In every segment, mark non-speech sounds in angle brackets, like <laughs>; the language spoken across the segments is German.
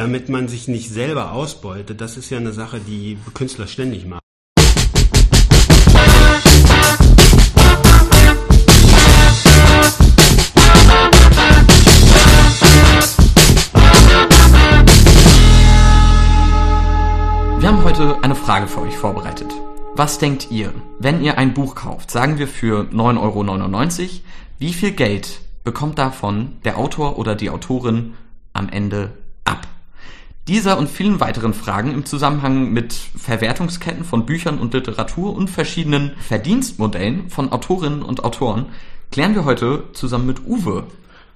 damit man sich nicht selber ausbeutet, das ist ja eine Sache, die Künstler ständig machen. Wir haben heute eine Frage für euch vorbereitet. Was denkt ihr, wenn ihr ein Buch kauft, sagen wir für 9,99 Euro, wie viel Geld bekommt davon der Autor oder die Autorin am Ende ab? Dieser und vielen weiteren Fragen im Zusammenhang mit Verwertungsketten von Büchern und Literatur und verschiedenen Verdienstmodellen von Autorinnen und Autoren klären wir heute zusammen mit Uwe.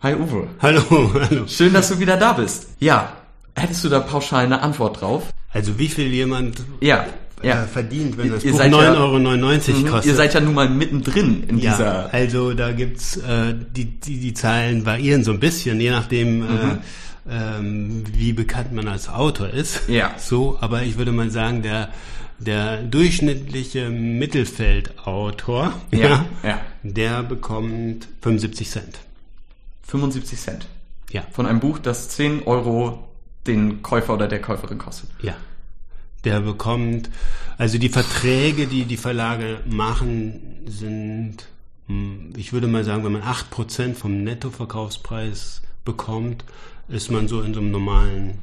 Hi Uwe. Hallo, <laughs> hallo. Schön, dass du wieder da bist. Ja, hättest du da pauschal eine Antwort drauf? Also wie viel jemand Ja, ja. äh, verdient, wenn das Ihr Buch seid ja- 9,99 Euro Mhm, kostet. Ihr seid ja nun mal mittendrin in ja, dieser. also da gibt's äh, die, die die Zahlen variieren so ein bisschen, je nachdem Mhm. äh, ähm, wie bekannt man als Autor ist. Ja. <laughs> So, aber ich würde mal sagen, der der durchschnittliche Mittelfeldautor, Ja, ja. der bekommt 75 Cent. 75 Cent. Ja, Von einem Buch, das 10 Euro den Käufer oder der Käuferin kostet. ja. Der bekommt, also die Verträge, die die Verlage machen, sind, hm, ich würde mal sagen, wenn man 8% vom Nettoverkaufspreis bekommt, ist man so in so einem normalen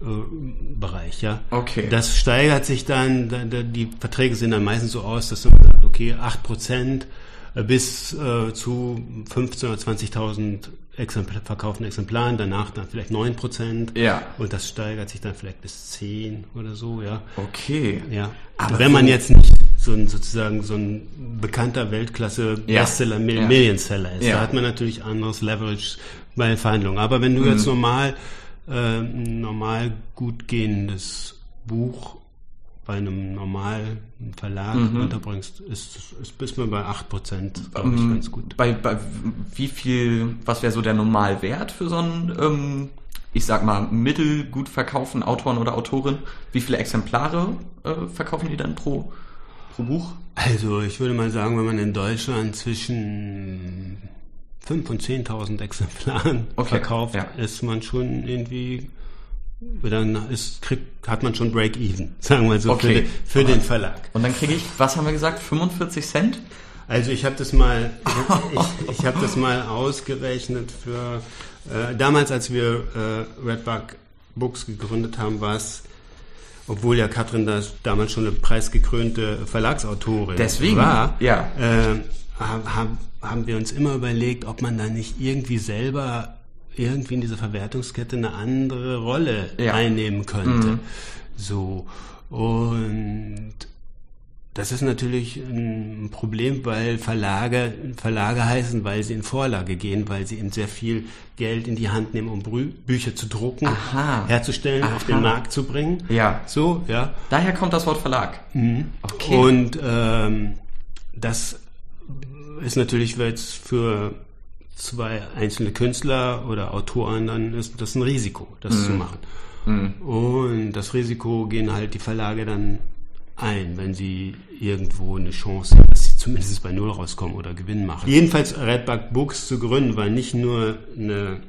äh, Bereich, ja. Okay. Das steigert sich dann, da- da- die Verträge sehen dann meistens so aus, dass man sagt, okay, 8% bis äh, zu 15.000 oder 20.000 Exempl verkauften Exemplaren, danach dann vielleicht 9%. Ja. Und das steigert sich dann vielleicht bis 10 oder so, ja. Okay. Ja. Aber wenn man jetzt nicht so ein sozusagen so ein bekannter Weltklasse Ja. Bestseller, Ja. Millionseller ist, Ja. da hat man natürlich anderes Leverage bei Verhandlungen. Aber wenn du jetzt Mhm. normal äh, normal gut gehendes Buch bei einem normalen Verlag Mhm. unterbringst, ist, ist bis man bei 8%, glaube ich, Ähm, ganz gut. Bei, bei wie viel, was wäre so der Normalwert für so einen, ähm, ich sag mal, mittelgut verkauften Autoren oder Autorin? Wie viele Exemplare äh, verkaufen die dann pro, pro Buch? Also ich würde mal sagen, wenn man in Deutschland zwischen 5.000 und 10.000 Exemplaren Okay, verkauft, ja. ist man schon irgendwie, dann ist, kriegt, hat man schon Break-Even, <laughs> sagen wir so, Okay. für, den, für den Verlag. Und dann kriege ich, was haben wir gesagt, 45 Cent? Also ich habe das mal, ich, ich habe das mal ausgerechnet für äh, damals, als wir äh, Redbug Books gegründet haben, war es, obwohl ja Katrin das damals schon eine preisgekrönte Verlagsautorin Deswegen, war, ja. äh, haben, haben wir uns immer überlegt, ob man da nicht irgendwie selber irgendwie in dieser Verwertungskette eine andere Rolle Ja. einnehmen könnte. Mhm. So und das ist natürlich ein Problem, weil Verlage, Verlage heißen, weil sie in Vorlage gehen, weil sie eben sehr viel Geld in die Hand nehmen, um Brü Bücher zu drucken, Aha. herzustellen, auf Aha. den Markt zu bringen. Ja. So, ja. Daher kommt das Wort Verlag. Okay. Und ähm, das ist natürlich jetzt für zwei einzelne Künstler oder Autoren, dann ist das ein Risiko, das Mhm. zu machen. Und das Risiko gehen halt die Verlage dann ein, wenn sie irgendwo eine Chance haben, dass sie zumindest bei Null rauskommen oder Gewinn machen. Jedenfalls Redbug Books zu gründen, war nicht nur eine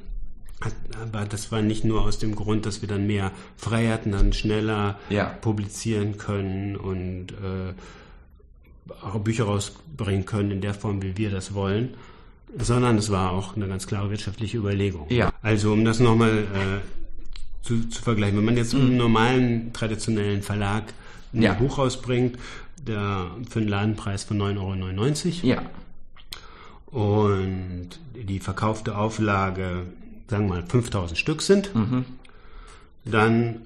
aber das war nicht nur aus dem Grund, dass wir dann mehr Freiheiten, dann schneller Ja. publizieren können und äh, auch Bücher rausbringen können in der Form, wie wir das wollen, sondern es war auch eine ganz klare wirtschaftliche Überlegung. Ja. Also um das nochmal äh, zu, zu vergleichen, wenn man jetzt mit einem normalen, traditionellen Verlag ein Mhm. Ja. Buch rausbringt, der für einen Ladenpreis von 9,99 Euro Ja. und die verkaufte Auflage, sagen wir mal, 5000 Stück sind, Mhm. dann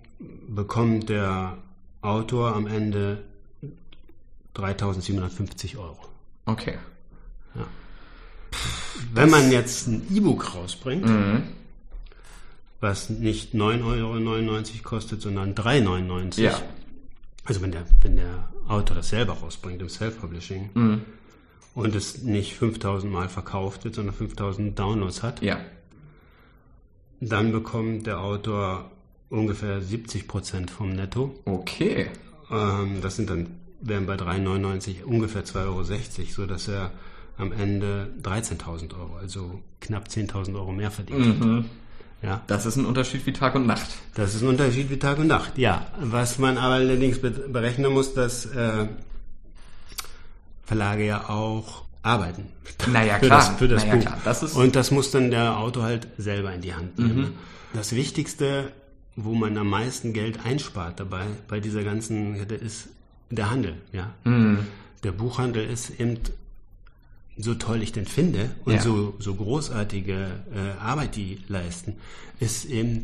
bekommt der Autor am Ende 3750 Euro. Okay. Wenn man jetzt ein E-Book rausbringt, Mhm. was nicht 9,99 Euro kostet, sondern 3,99 Ja. also wenn der, wenn der Autor das selber rausbringt im Self-Publishing Mhm. und es nicht 5000 Mal verkauft wird, sondern 5000 Downloads hat, Ja. dann bekommt der Autor ungefähr 70 Prozent vom Netto. Okay. Ähm, das sind dann, wären bei 3,99 ungefähr 2,60 Euro, so dass er am Ende 13.000 Euro, also knapp 10.000 Euro mehr verdient. Mhm. Ja. Das ist ein Unterschied wie Tag und Nacht. Das ist ein Unterschied wie Tag und Nacht, ja. Was man aber allerdings berechnen muss, dass äh, Verlage ja auch arbeiten. Naja, für klar. Das, <laughs> für das naja, Buch. klar. Das ist Und das muss dann der Autor halt selber in die Hand nehmen. Mhm. Das Wichtigste, wo man am meisten Geld einspart dabei, bei dieser ganzen, Kette, ist der Handel, ja. Mhm. Der Buchhandel ist eben so toll ich den finde und Ja. so, so großartige äh, Arbeit die leisten, ist eben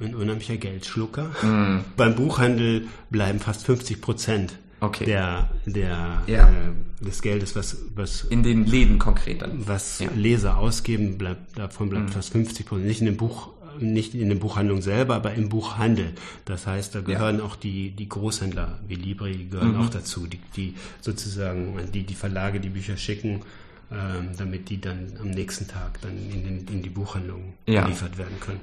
ein unheimlicher Geldschlucker. Mhm. Beim Buchhandel bleiben fast 50 Prozent Okay. der, der, Ja. äh, des Geldes, was, was, in den Läden konkret dann. was Ja. Leser ausgeben, bleibt, davon bleibt fast 50 Prozent. Nicht in dem Buch, nicht in den Buchhandlungen selber, aber im Buchhandel. Das heißt, da gehören auch die, die Großhändler wie Libri gehören Mhm. auch dazu, die, die sozusagen, die, die Verlage die Bücher schicken, ähm, damit die dann am nächsten Tag dann in, den, in die Buchhandlungen Ja. geliefert werden können.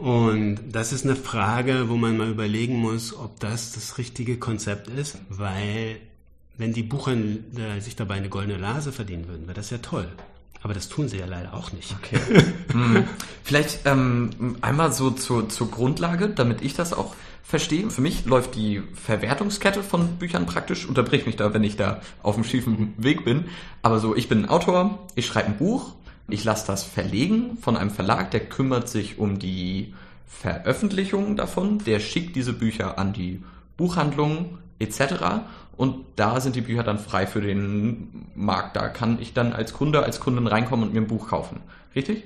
Und das ist eine Frage, wo man mal überlegen muss, ob das das richtige Konzept ist, weil wenn die Buchhändler sich dabei eine goldene Nase verdienen würden, wäre das ja toll. Aber das tun sie ja leider auch nicht. Okay. <laughs> Hm. Vielleicht ähm, einmal so zur, zur Grundlage, damit ich das auch verstehe. Für mich läuft die Verwertungskette von Büchern praktisch, unterbrich mich da, wenn ich da auf dem schiefen Weg bin. Aber so, ich bin ein Autor, ich schreibe ein Buch, ich lasse das verlegen von einem Verlag, der kümmert sich um die Veröffentlichung davon, der schickt diese Bücher an die Buchhandlungen etc. Und da sind die Bücher dann frei für den Markt. Da kann ich dann als Kunde, als Kundin reinkommen und mir ein Buch kaufen. Richtig?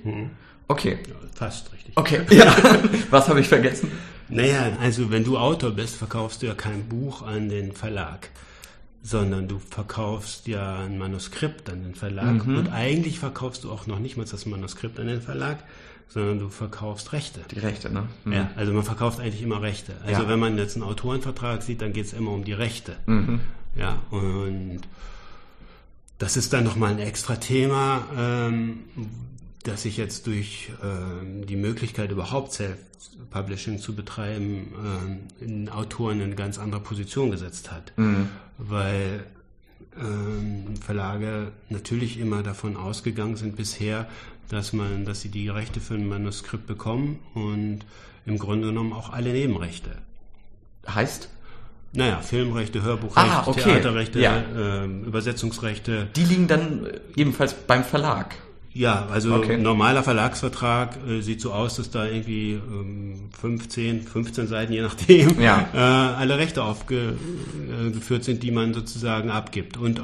Okay. Fast richtig. Okay. <laughs> Ja. <laughs> Was habe ich vergessen? Naja, also wenn du Autor bist, verkaufst du ja kein Buch an den Verlag, sondern du verkaufst ja ein Manuskript an den Verlag. Und eigentlich verkaufst du auch noch nicht mal das Manuskript an den Verlag, sondern du verkaufst Rechte. Die Rechte, ne? Mhm. Ja, also man verkauft eigentlich immer Rechte. Also Ja. wenn man jetzt einen Autorenvertrag sieht, dann geht es immer um die Rechte. Mhm. Ja, und das ist dann nochmal ein extra Thema, ähm, das sich jetzt durch ähm, die Möglichkeit überhaupt Self-Publishing zu betreiben, ähm, in Autoren in eine ganz andere Position gesetzt hat. Mhm. Weil ähm, Verlage natürlich immer davon ausgegangen sind bisher, dass man, dass sie die Rechte für ein Manuskript bekommen und im Grunde genommen auch alle Nebenrechte. Heißt? Naja, Filmrechte, Hörbuchrechte, Ah, okay. Theaterrechte, Ja. ähm, Übersetzungsrechte. Die liegen dann äh, ebenfalls beim Verlag. Ja, also Okay. ein normaler Verlagsvertrag äh, sieht so aus, dass da irgendwie ähm, 15, 15 Seiten, je nachdem, Ja. äh, alle Rechte aufgeführt sind, die man sozusagen abgibt. Und äh,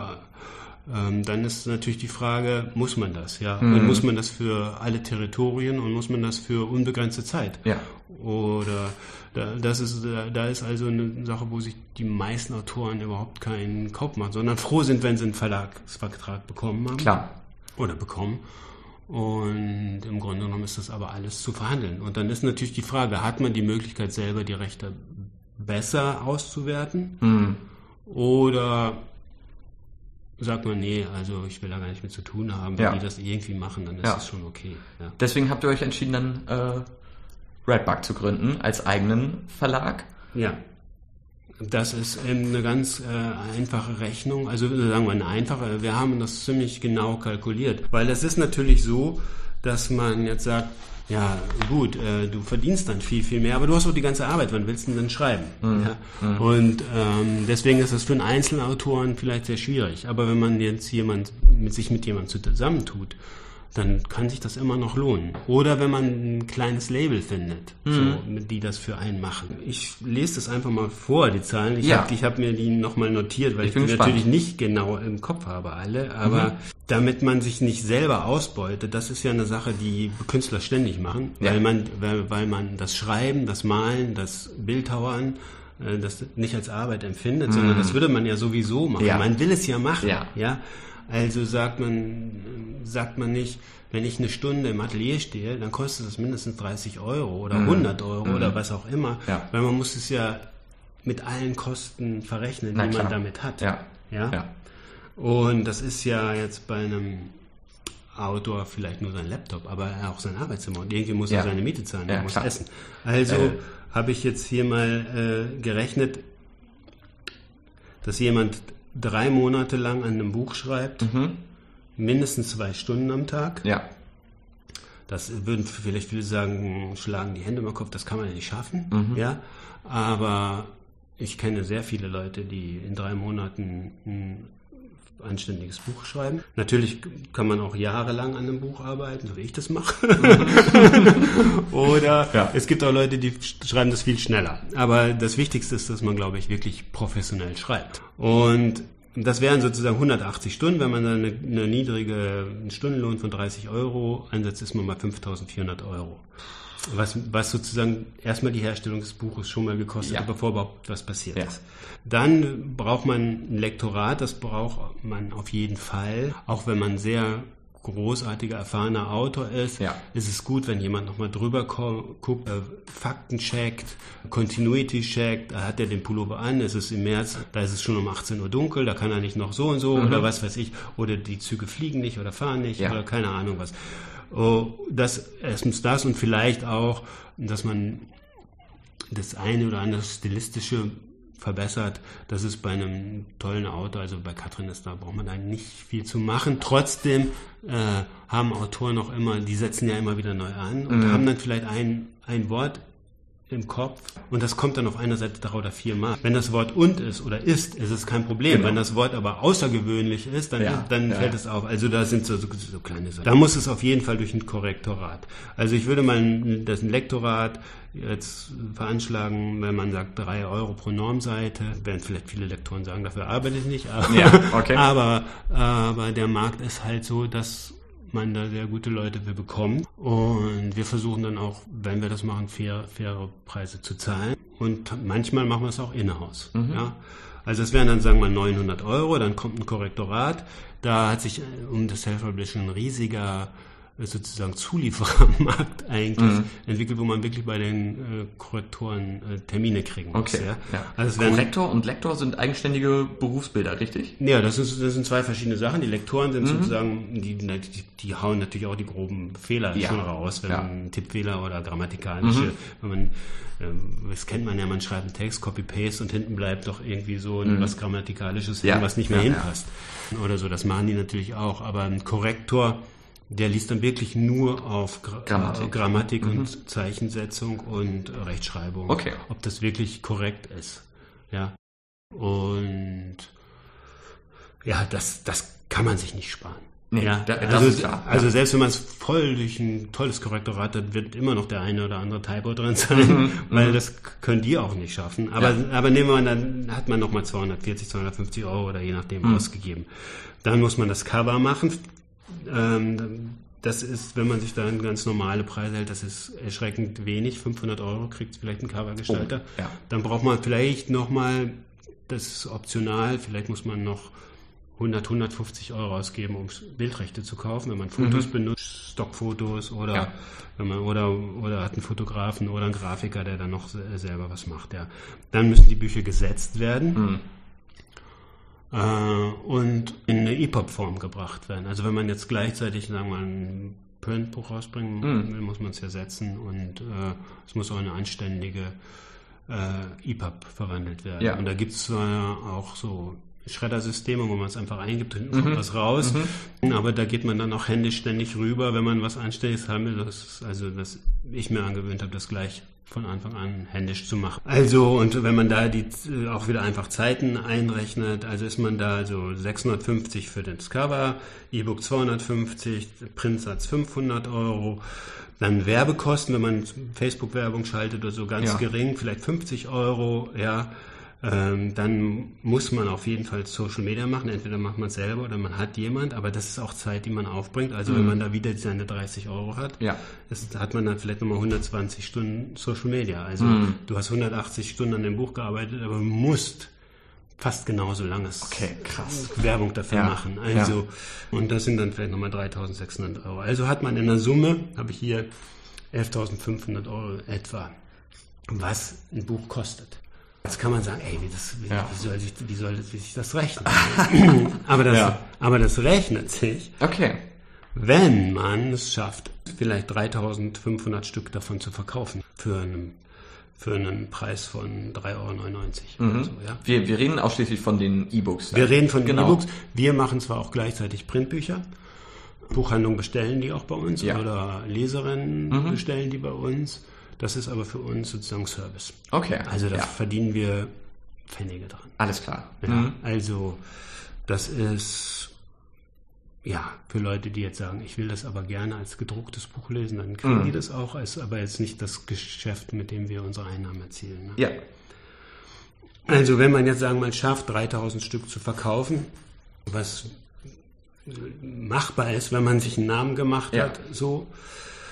ähm, dann ist natürlich die Frage, muss man das? Ja? Mhm. Und muss man das für alle Territorien und muss man das für unbegrenzte Zeit? Ja. Oder da, das ist, da, da ist also eine Sache, wo sich die meisten Autoren überhaupt keinen Kopf machen, sondern froh sind, wenn sie einen Verlagsvertrag bekommen haben. Klar. Oder bekommen. Und im Grunde genommen ist das aber alles zu verhandeln. Und dann ist natürlich die Frage, hat man die Möglichkeit selber die Rechte besser auszuwerten? Mhm. Oder sagt man, nee, also ich will da gar nicht mit zu tun haben. Wenn Ja. die das irgendwie machen, dann ist Ja. es schon okay. Ja. Deswegen habt ihr euch entschieden, dann äh, Redbug zu gründen als eigenen Verlag. Ja. Das ist ähm, eine ganz äh, einfache Rechnung, also äh, sagen wir eine einfache, wir haben das ziemlich genau kalkuliert, weil es ist natürlich so, dass man jetzt sagt, ja gut, äh, du verdienst dann viel, viel mehr, aber du hast auch die ganze Arbeit, wann willst du denn schreiben? Ja? Und ähm, deswegen ist das für einen Einzelautoren vielleicht sehr schwierig, aber wenn man jetzt jemand mit sich mit jemandem zusammentut, dann kann sich das immer noch lohnen. Oder wenn man ein kleines Label findet, so, mit die das für einen machen. Ich lese das einfach mal vor, die Zahlen. Ich Ja. habe hab mir die nochmal notiert, weil Ich ich, die gespannt. natürlich nicht genau im Kopf habe, alle. Aber damit man sich nicht selber ausbeutet, das ist ja eine Sache, die Künstler ständig machen, Ja. weil, man, weil, weil man das Schreiben, das Malen, das Bildhauern, äh, das nicht als Arbeit empfindet, sondern das würde man ja sowieso machen. Mhm. Ja. Man will es ja machen. Ja. Also sagt man, sagt man nicht, wenn ich eine Stunde im Atelier stehe, dann kostet das mindestens 30 Euro oder 100 Euro oder was auch immer, Mhm. Ja. weil man muss es ja mit allen Kosten verrechnen, Na die klar. man damit hat. Ja. Ja? Ja. Und das ist ja jetzt bei einem Autor vielleicht nur sein Laptop, aber auch sein Arbeitszimmer. Und irgendwie muss Ja. er seine Miete zahlen, er muss klar. essen. Also Äh. habe ich jetzt hier mal äh, gerechnet, dass jemand drei Monate lang an einem Buch schreibt, Mhm. mindestens zwei Stunden am Tag. Ja. Das würden vielleicht viele sagen, schlagen die Hände im Kopf, das kann man ja nicht schaffen. Ja, aber ich kenne sehr viele Leute, die in drei Monaten ein anständiges Buch schreiben. Natürlich kann man auch jahrelang an einem Buch arbeiten, so wie ich das mache. <laughs> Oder Ja. es gibt auch Leute, die schreiben das viel schneller. Aber das Wichtigste ist, dass man, glaube ich, wirklich professionell schreibt. Und das wären sozusagen 180 Stunden. Wenn man dann eine, eine niedrige einen Stundenlohn von 30 Euro einsetzt, ist man bei 5400 Euro. Was, was sozusagen erstmal die Herstellung des Buches schon mal gekostet Ja. hat, bevor überhaupt was passiert Ja. ist. Dann braucht man ein Lektorat, das braucht man auf jeden Fall. Auch wenn man sehr großartiger, erfahrener Autor ist, Ja. ist es gut, wenn jemand nochmal drüber guckt, äh, Fakten checkt, Continuity checkt, da hat er den Pullover an, es ist im März, da ist es schon um 18 Uhr dunkel, da kann er nicht noch so und so oder was weiß ich, oder die Züge fliegen nicht oder fahren nicht Ja. oder keine Ahnung was. Oh, das, erstens das und vielleicht auch, dass man das eine oder andere stilistische verbessert. Das ist bei einem tollen Autor, also bei Katrin ist da braucht man da nicht viel zu machen. Trotzdem äh, haben Autoren auch immer, die setzen ja immer wieder neu an und haben dann vielleicht ein, ein Wort im Kopf und das kommt dann auf einer Seite drei oder viermal. Wenn das Wort und ist oder ist, ist es kein Problem. Genau. Wenn das Wort aber außergewöhnlich ist, dann, Ja, dann ja, fällt es auf. Also da sind so, so, so kleine Sachen. Da muss es auf jeden Fall durch ein Korrektorat. Also ich würde mal ein, das ein Lektorat jetzt veranschlagen, wenn man sagt drei Euro pro Normseite, werden vielleicht viele Lektoren sagen, dafür arbeite ich nicht. Aber, Ja, okay. <laughs> aber, aber der Markt ist halt so, dass man da sehr gute Leute für bekommt. Und wir versuchen dann auch, wenn wir das machen, fair, faire Preise zu zahlen. Und manchmal machen wir es auch in-house. Ja? Also es wären dann, sagen wir mal, 900 Euro, dann kommt ein Korrektorat. Da hat sich äh, um das Self-Publishing ein riesiger sozusagen Zulieferermarkt <laughs> eigentlich entwickelt, wo man wirklich bei den äh, Korrektoren äh, Termine kriegen muss. Okay. Ja? Ja. Also Korrektor und Lektor sind eigenständige Berufsbilder, richtig? ja, das, ist, das sind zwei verschiedene Sachen. Die Lektoren Mhm. sind sozusagen, die, die, die hauen natürlich auch die groben Fehler Ja. schon raus, wenn. Mhm. man Tippfehler oder grammatikalische, wenn man, ähm, das kennt man ja, man schreibt einen Text, Copy-Paste und hinten bleibt doch irgendwie so was Grammatikalisches, Mhm. Ja. was nicht mehr hinpasst. Oder so, das machen die natürlich auch. Aber ein Korrektor, der liest dann wirklich nur auf Gra Grammatik. äh, Grammatik und Zeichensetzung und Rechtschreibung. Okay. Ob das wirklich korrekt ist. Ja. Und ja, das, das kann man sich nicht sparen. Nee, ja, da- das also, ist klar, also ja. selbst wenn man es voll durch ein tolles Korrektorat hat, wird immer noch der eine oder andere Typo drin sein, <laughs> weil das k- können die auch nicht schaffen. Aber, Mhm, Ja. aber nehmen wir an, dann hat man nochmal 240, 250 Euro oder je nachdem Mhm. ausgegeben. Dann muss man das Cover machen. Ähm, das ist, wenn man sich da an ganz normale Preise hält, das ist erschreckend wenig. 500 Euro kriegt vielleicht ein Covergestalter. Oh, ja. Dann braucht man vielleicht nochmal, das ist optional, vielleicht muss man noch 100, 150 Euro ausgeben, um Bildrechte zu kaufen, wenn man Fotos benutzt, Stockfotos oder Mhm. Ja. wenn man oder oder hat einen Fotografen oder einen Grafiker, der dann noch se- selber was macht, ja. Dann müssen die Bücher gesetzt werden Mhm. Äh, und in eine EPUB-Form gebracht werden. Also wenn man jetzt gleichzeitig, sagen wir mal, ein Printbuch rausbringen will, muss man es ja setzen und äh, es muss auch eine anständige äh, EPUB verwandelt werden. Ja. Und da gibt es auch so Schreddersysteme, wo man es einfach eingibt, hinten Mhm. kommt was raus. Aber da geht man dann auch händisch ständig rüber, wenn man was Anständiges haben will. Das ist also, dass ich mir angewöhnt habe, das gleich von Anfang an händisch zu machen. Also, und wenn man da die äh, auch wieder einfach Zeiten einrechnet, also ist man da also 650 für das Cover, E-Book 250, Printsatz 500 Euro, dann Werbekosten, wenn man Facebook-Werbung schaltet oder so, ganz Ja. gering, vielleicht 50 Euro, ja. Ähm, dann muss man auf jeden Fall Social Media machen. Entweder macht man es selber oder man hat jemand, aber das ist auch Zeit, die man aufbringt. Also wenn man da wieder seine 30 Euro hat, Ja. das hat man dann vielleicht nochmal 120 Stunden Social Media. Also du hast 180 Stunden an dem Buch gearbeitet, aber musst fast genauso langes Okay, krass. Werbung dafür Ja, machen. Also, und das sind dann vielleicht nochmal 3600 Euro. Also hat man in der Summe, habe ich hier 11.500 Euro etwa, was ein Buch kostet. Jetzt kann man sagen, ey, wie, das, wie, Ja. wie, soll, sich, wie soll wie sich das rechnen? <laughs> aber, das, Ja. aber das rechnet sich, Okay. wenn man es schafft, vielleicht 3500 Stück davon zu verkaufen für einen, für einen Preis von 3,99 Euro. Oder so, ja. Wir, wir reden ausschließlich von den E-Books. Wir reden von genau. E-Books. Wir machen zwar auch gleichzeitig Printbücher. Buchhandlungen bestellen die auch bei uns oder Leserinnen bestellen die bei uns. Das ist aber für uns sozusagen Service. Okay. Also da ja. verdienen wir Pfennige dran. Alles klar. Ja, Mhm. Also das ist ja für Leute, die jetzt sagen, ich will das aber gerne als gedrucktes Buch lesen, dann kriegen Mhm. die das auch, ist aber jetzt nicht das Geschäft, mit dem wir unsere Einnahmen erzielen. Ne? Ja. Also wenn man jetzt sagen mal schafft, 3000 Stück zu verkaufen, was machbar ist, wenn man sich einen Namen gemacht Ja. hat, so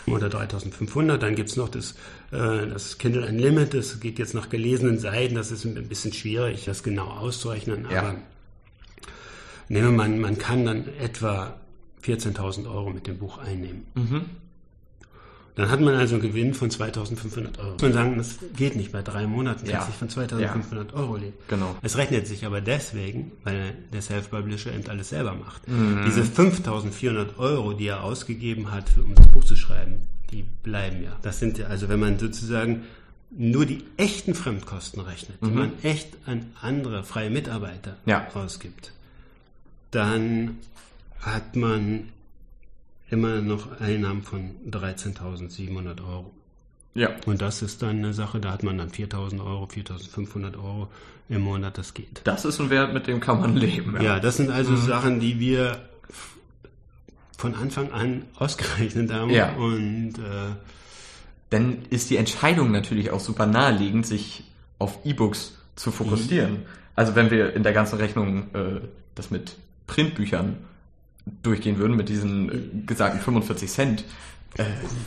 oder 3500, dann gibt's noch das, äh, das Kindle Unlimited, das geht jetzt nach gelesenen Seiten, das ist ein bisschen schwierig, das genau auszurechnen, Ja. aber nehmen wir mal, man kann dann etwa 14.000 Euro mit dem Buch einnehmen. Mhm. Dann hat man also einen Gewinn von 2.500 Euro. Muss man sagen, das geht nicht bei drei Monaten, Ja. kannst nicht von 2.500 Euro leben. Genau. Es rechnet sich aber deswegen, weil der Self-Publisher eben alles selber macht. Mhm. Diese 5.400 Euro, die er ausgegeben hat, für, um das Buch zu schreiben, die bleiben ja. Das sind ja, also wenn man sozusagen nur die echten Fremdkosten rechnet, die man echt an andere freie Mitarbeiter Mhm. Ja. ausgibt, dann hat man immer noch Einnahmen von 13.700 Euro. Ja. Und das ist dann eine Sache, da hat man dann 4.000 Euro, 4.500 Euro im Monat, das geht. Das ist ein Wert, mit dem kann man leben. Ja, das sind also Sachen, die wir von Anfang an <laughs> ausgerechnet haben. Ja. Und äh, Dann ist die Entscheidung natürlich auch super naheliegend, sich auf E-Books zu fokussieren. Also wenn wir in der ganzen Rechnung äh, das mit Printbüchern durchgehen würden, mit diesen äh, gesagten 45 Cent. Äh,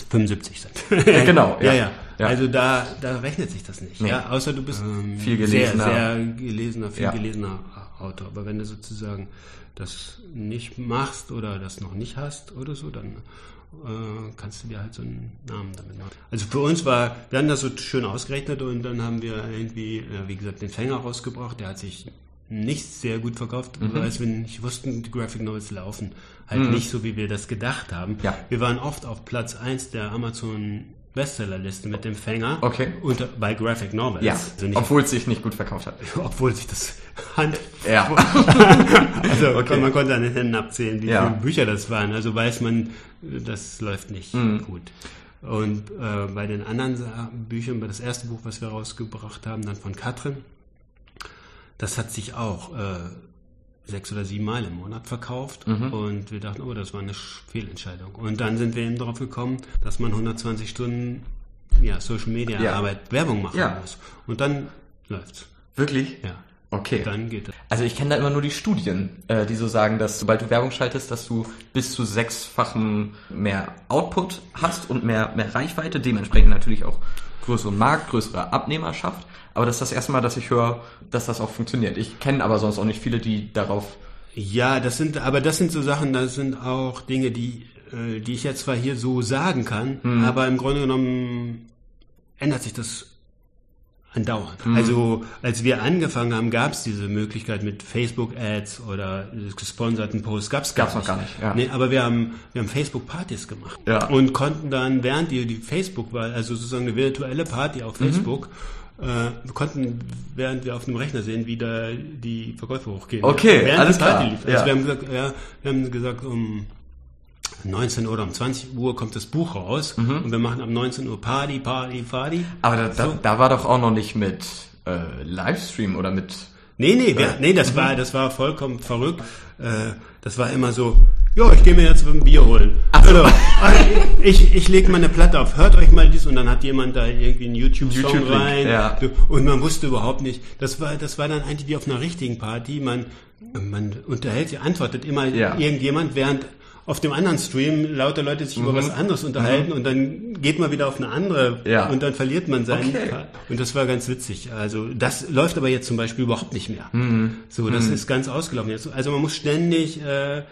75 Cent. genau, <laughs> ja, ja. ja. Ja. Also da, da rechnet sich das nicht. Nee. Ja, außer du bist ähm, Viel gelesener. sehr, sehr gelesener, viel gelesener Autor. Aber wenn du sozusagen das nicht machst oder das noch nicht hast oder so, dann äh, kannst du dir halt so einen Namen damit machen. Also für uns war, wir haben das so schön ausgerechnet und dann haben wir irgendwie, äh, wie gesagt, den Fänger rausgebracht. Der hat sich nicht sehr gut verkauft, Mhm. als wir nicht wussten, die Graphic Novels laufen halt nicht so, wie wir das gedacht haben. Ja. Wir waren oft auf Platz 1 der Amazon Bestsellerliste mit dem Fänger. Okay. Unter, bei Graphic Novels. ja, Also obwohl es sich nicht gut verkauft hat. <laughs> obwohl sich das Hand, Ja. <laughs> also <laughs> Okay. man konnte an den Händen abzählen, wie Ja. viele Bücher das waren. Also weiß man, das läuft nicht Mhm. gut. Und äh, bei den anderen Büchern, bei das erste Buch, was wir rausgebracht haben, dann von Katrin, das hat sich auch äh, sechs oder sieben Mal im Monat verkauft Mhm. und wir dachten, oh, das war eine Sch- Fehlentscheidung. Und dann sind wir eben darauf gekommen, dass man 120 Stunden ja, Social Media Ja. Arbeit, Werbung machen Ja. muss. Und dann läuft's. Wirklich? Ja. Okay. Dann geht es. Also ich kenne da immer nur die Studien, äh, die so sagen, dass sobald du Werbung schaltest, dass du bis zu sechsfachen mehr Output hast und mehr, mehr Reichweite, dementsprechend natürlich auch größeren Markt, größere Abnehmerschaft. Aber das ist das erste Mal, dass ich höre, dass das auch funktioniert. Ich kenne aber sonst auch nicht viele, die darauf... Ja, das sind, aber das sind so Sachen, das sind auch Dinge, die, äh, die ich jetzt zwar hier so sagen kann, Mhm. aber im Grunde genommen ändert sich das andauernd. Mhm. Also als wir angefangen haben, gab es diese Möglichkeit mit Facebook-Ads oder gesponserten Posts, gab es Gab's noch gar nicht, ja. Nee, aber wir haben, wir haben Facebook-Partys gemacht Ja. und konnten dann, während die, die Facebook war, also sozusagen eine virtuelle Party auf Mhm. Facebook, äh, wir konnten, während wir auf dem Rechner sehen, wie da die Verkäufe hochgehen. Okay, während alles klar, lief. Also ja. wir haben gesagt, ja, wir haben gesagt, um 19 Uhr oder um 20 Uhr kommt das Buch raus Mhm. und wir machen ab 19 Uhr Party, Party, Party. Aber da, da, So. da war doch auch noch nicht mit äh, Livestream oder mit... Nee, nee, wir, nee, Mhm. das war, das war vollkommen verrückt. Äh, das war immer so, jo, ich gehe mir jetzt ein Bier holen. Also, ich, ich lege mal eine Platte auf, hört euch mal dies und dann hat jemand da irgendwie einen YouTube-Song YouTube-Link, rein. ja. Und man wusste überhaupt nicht, das war, das war dann eigentlich wie auf einer richtigen Party. Man, man unterhält sich, antwortet immer Ja. irgendjemand, während auf dem anderen Stream lauter Leute sich Mhm. über was anderes unterhalten und dann geht man wieder auf eine andere Ja. und dann verliert man seinen Okay. Und das war ganz witzig. Also das läuft aber jetzt zum Beispiel überhaupt nicht mehr. Mhm. So, das ist ganz ausgelaufen jetzt. Also man muss ständig äh,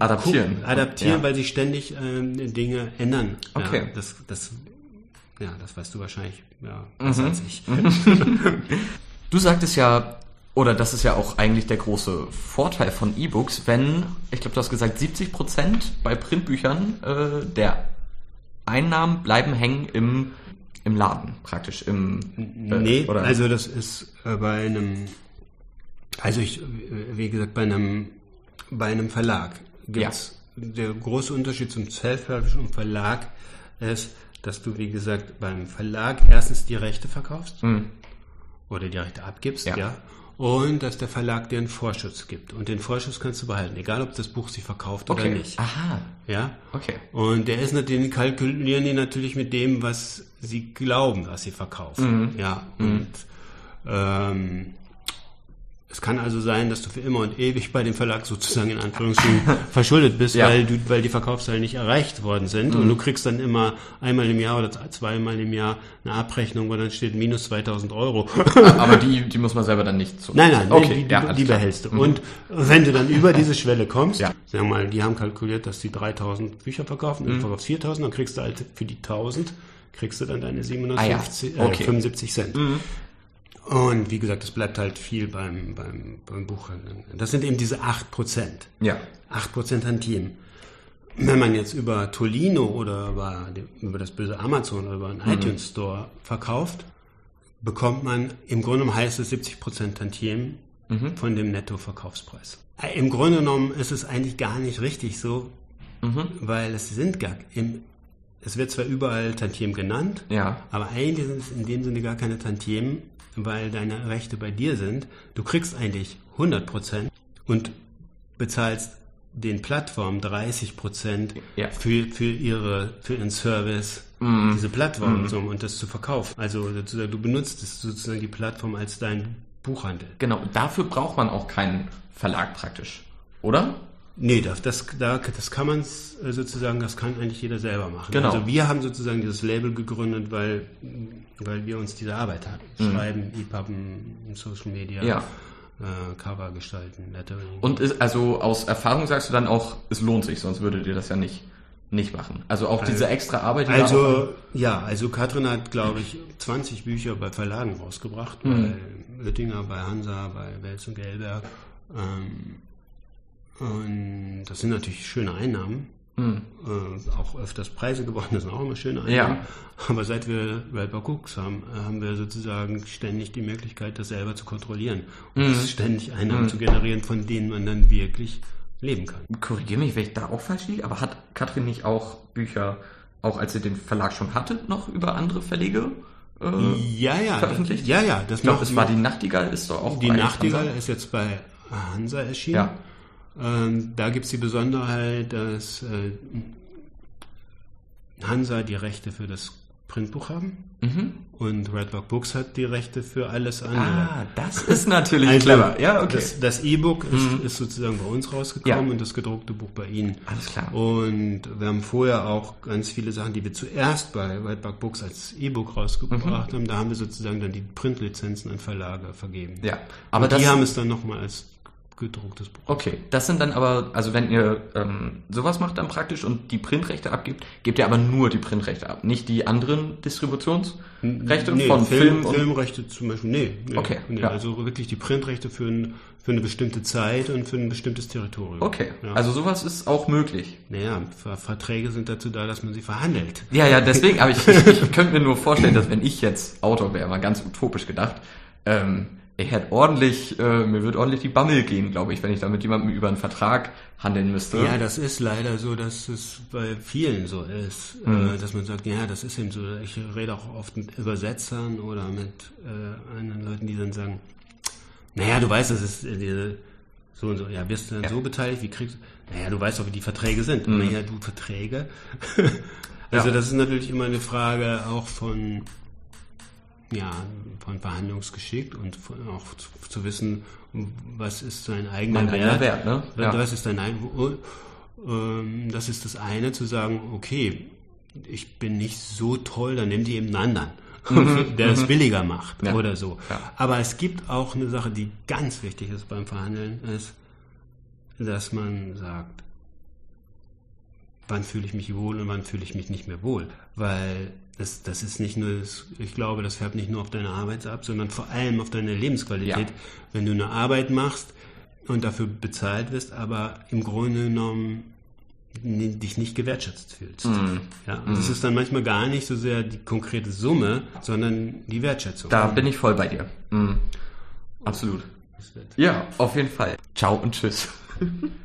Adaptieren. gucken, adaptieren, Ja. weil sich ständig ähm, Dinge ändern. Okay. Ja, das, das, ja, das weißt du wahrscheinlich ja, besser Mhm. als ich. <laughs> Du sagtest ja, oder das ist ja auch eigentlich der große Vorteil von E-Books, wenn, ich glaube, du hast gesagt, 70 Prozent bei Printbüchern äh, der Einnahmen bleiben hängen im, im Laden, praktisch im äh, nee, oder also das ist äh, bei einem, also ich, äh, wie gesagt, bei einem, bei einem Verlag gibt's der große Unterschied zum Self-Publishing und Verlag ist, dass du, wie gesagt, beim Verlag erstens die Rechte verkaufst Mhm. oder die Rechte abgibst, Ja. ja. Und dass der Verlag dir einen Vorschuss gibt. Und den Vorschuss kannst du behalten, egal ob das Buch sich verkauft oder Okay. nicht. Aha. Ja. Okay. Und der ist natürlich, den kalkulieren die natürlich mit dem, was sie glauben, was sie verkaufen. Mhm. Ja. Und ähm, es kann also sein, dass du für immer und ewig bei dem Verlag sozusagen in Anführungsstrichen <laughs> verschuldet bist, Ja. weil du, weil die Verkaufszahlen nicht erreicht worden sind. Mhm. Und du kriegst dann immer einmal im Jahr oder zweimal im Jahr eine Abrechnung, wo dann steht minus 2000 Euro. <laughs> Aber die, die muss man selber dann nicht zu. Nein, nein, okay. nee, die, ja, die, die behältst du. Und wenn du dann über diese Schwelle kommst, Ja. sagen wir mal, die haben kalkuliert, dass die 3000 Bücher verkaufen, Mhm. du verkaufst 4000, dann kriegst du halt für die 1000, kriegst du dann deine 750, Ah ja, okay. äh, 75 Cent. Und wie gesagt, es bleibt halt viel beim, beim, beim Buchhandel. Das sind eben diese 8%. Ja. 8% Tantiemen. Wenn man jetzt über Tolino oder über, über das böse Amazon oder über einen iTunes Store verkauft, bekommt man, im Grunde genommen heißt es 70% Tantiemen von dem Nettoverkaufspreis. Äh, Im Grunde genommen ist es eigentlich gar nicht richtig so, weil es sind gar, im, es wird zwar überall Tantiemen genannt, Ja. aber eigentlich sind es in dem Sinne gar keine Tantiemen, weil deine Rechte bei dir sind. Du kriegst eigentlich 100% und bezahlst den Plattformen 30% Ja. für, für, ihre, für ihren Service, diese Plattform so, und das zu verkaufen. Also sozusagen, du benutzt sozusagen die Plattform als dein Buchhandel. Genau. Dafür braucht man auch keinen Verlag praktisch. Oder? Nee, das, das, da, das kann man sozusagen, das kann eigentlich jeder selber machen. Genau. Also wir haben sozusagen dieses Label gegründet, weil, weil wir uns diese Arbeit hatten. Schreiben, EPUBen, Social Media, Mhm. Ja. äh, Cover gestalten, Lettering. Und ist, also aus Erfahrung sagst du dann auch, es lohnt sich, sonst würdet ihr das ja nicht, nicht machen. Also auch diese extra Arbeit. die Also, ja, also Katrin hat, glaube ich, 20 Bücher bei Verlagen rausgebracht, Mhm. bei Oettinger, bei Hansa, bei Wels und Gelberg. Ähm, und das sind natürlich schöne Einnahmen. Mhm. Äh, auch öfters Preise gewonnen, das sind auch immer schöne Ja. Einnahmen. Aber seit wir Redbar Cooks haben, äh, haben wir sozusagen ständig die Möglichkeit, das selber zu kontrollieren und Mhm. ständig Einnahmen zu generieren, von denen man dann wirklich leben kann. Korrigiere mich, wenn ich da auch falsch liege, aber hat Katrin nicht auch Bücher, auch als ihr den Verlag schon hattet, noch über andere Verlege äh, Ja, ja. veröffentlicht? Ja, ja. Das Ich glaube, es war die Nachtigall, ist doch auch Die bei Nachtigall Hansa. ist jetzt bei Hansa erschienen. Ja. Ähm, da gibt es die Besonderheit, dass äh, Hansa die Rechte für das Printbuch haben Mhm. und Redbook Books hat die Rechte für alles andere. Ah, das ist natürlich Also, clever. Ja, okay. Mhm. Das, das E-Book ist, ist sozusagen bei uns rausgekommen Ja. und das gedruckte Buch bei Ihnen. Alles klar. Und wir haben vorher auch ganz viele Sachen, die wir zuerst bei Redbook Books als E-Book rausgebracht Mhm. haben. Da haben wir sozusagen dann die Printlizenzen an Verlage vergeben. Ja, Aber und die das- haben es dann nochmal als gedrucktes Buch. Okay, das sind dann aber, also wenn ihr ähm, sowas macht dann praktisch und die Printrechte abgibt, gebt ihr aber nur die Printrechte ab, nicht die anderen Distributionsrechte Nee, von Film, Film, und Filmrechte zum Beispiel, nee. nee Okay, nee, ja. Also wirklich die Printrechte für, ein, für eine bestimmte Zeit und für ein bestimmtes Territorium. Okay, Ja. also sowas ist auch möglich. naja, Ver Verträge sind dazu da, dass man sie verhandelt. Ja, ja, deswegen, aber ich, ich, ich könnte mir nur vorstellen, dass wenn ich jetzt Autor wäre, mal ganz utopisch gedacht, ähm, ich hätte ordentlich, äh, mir wird ordentlich die Bammel gehen, glaube ich, wenn ich da mit jemandem über einen Vertrag handeln müsste. Ja, das ist leider so, dass es bei vielen so ist, Mhm. äh, dass man sagt, ja, das ist eben so. Ich rede auch oft mit Übersetzern oder mit äh, anderen Leuten, die dann sagen, naja, du weißt, das ist äh, diese so und so, ja, bist du dann Ja. so beteiligt, wie kriegst du, naja, du weißt doch, wie die Verträge sind. Mhm. Naja, du Verträge. <laughs> also Ja. das ist natürlich immer eine Frage auch von, ja, von Verhandlungsgeschick und von, auch zu, zu wissen, was ist sein eigener eigener Wert, ne? was- Ja. Was ist dein Ein ähm, Das ist das eine, zu sagen, okay, ich bin nicht so toll, dann nimm die eben einen anderen, <laughs> der es billiger macht Mhm, Ja. oder so. Ja. Aber es gibt auch eine Sache, die ganz wichtig ist beim Verhandeln, ist, dass man sagt, wann fühle ich mich wohl und wann fühle ich mich nicht mehr wohl. Weil das, das ist nicht nur, das, ich glaube, das färbt nicht nur auf deine Arbeit ab, sondern vor allem auf deine Lebensqualität. Ja. Wenn du eine Arbeit machst und dafür bezahlt wirst, aber im Grunde genommen dich nicht gewertschätzt fühlst. Mhm. Ja, und das ist dann manchmal gar nicht so sehr die konkrete Summe, sondern die Wertschätzung. Da bin ich voll bei dir. Mhm. Absolut. Ja, auf jeden Fall. Ciao und tschüss. <laughs>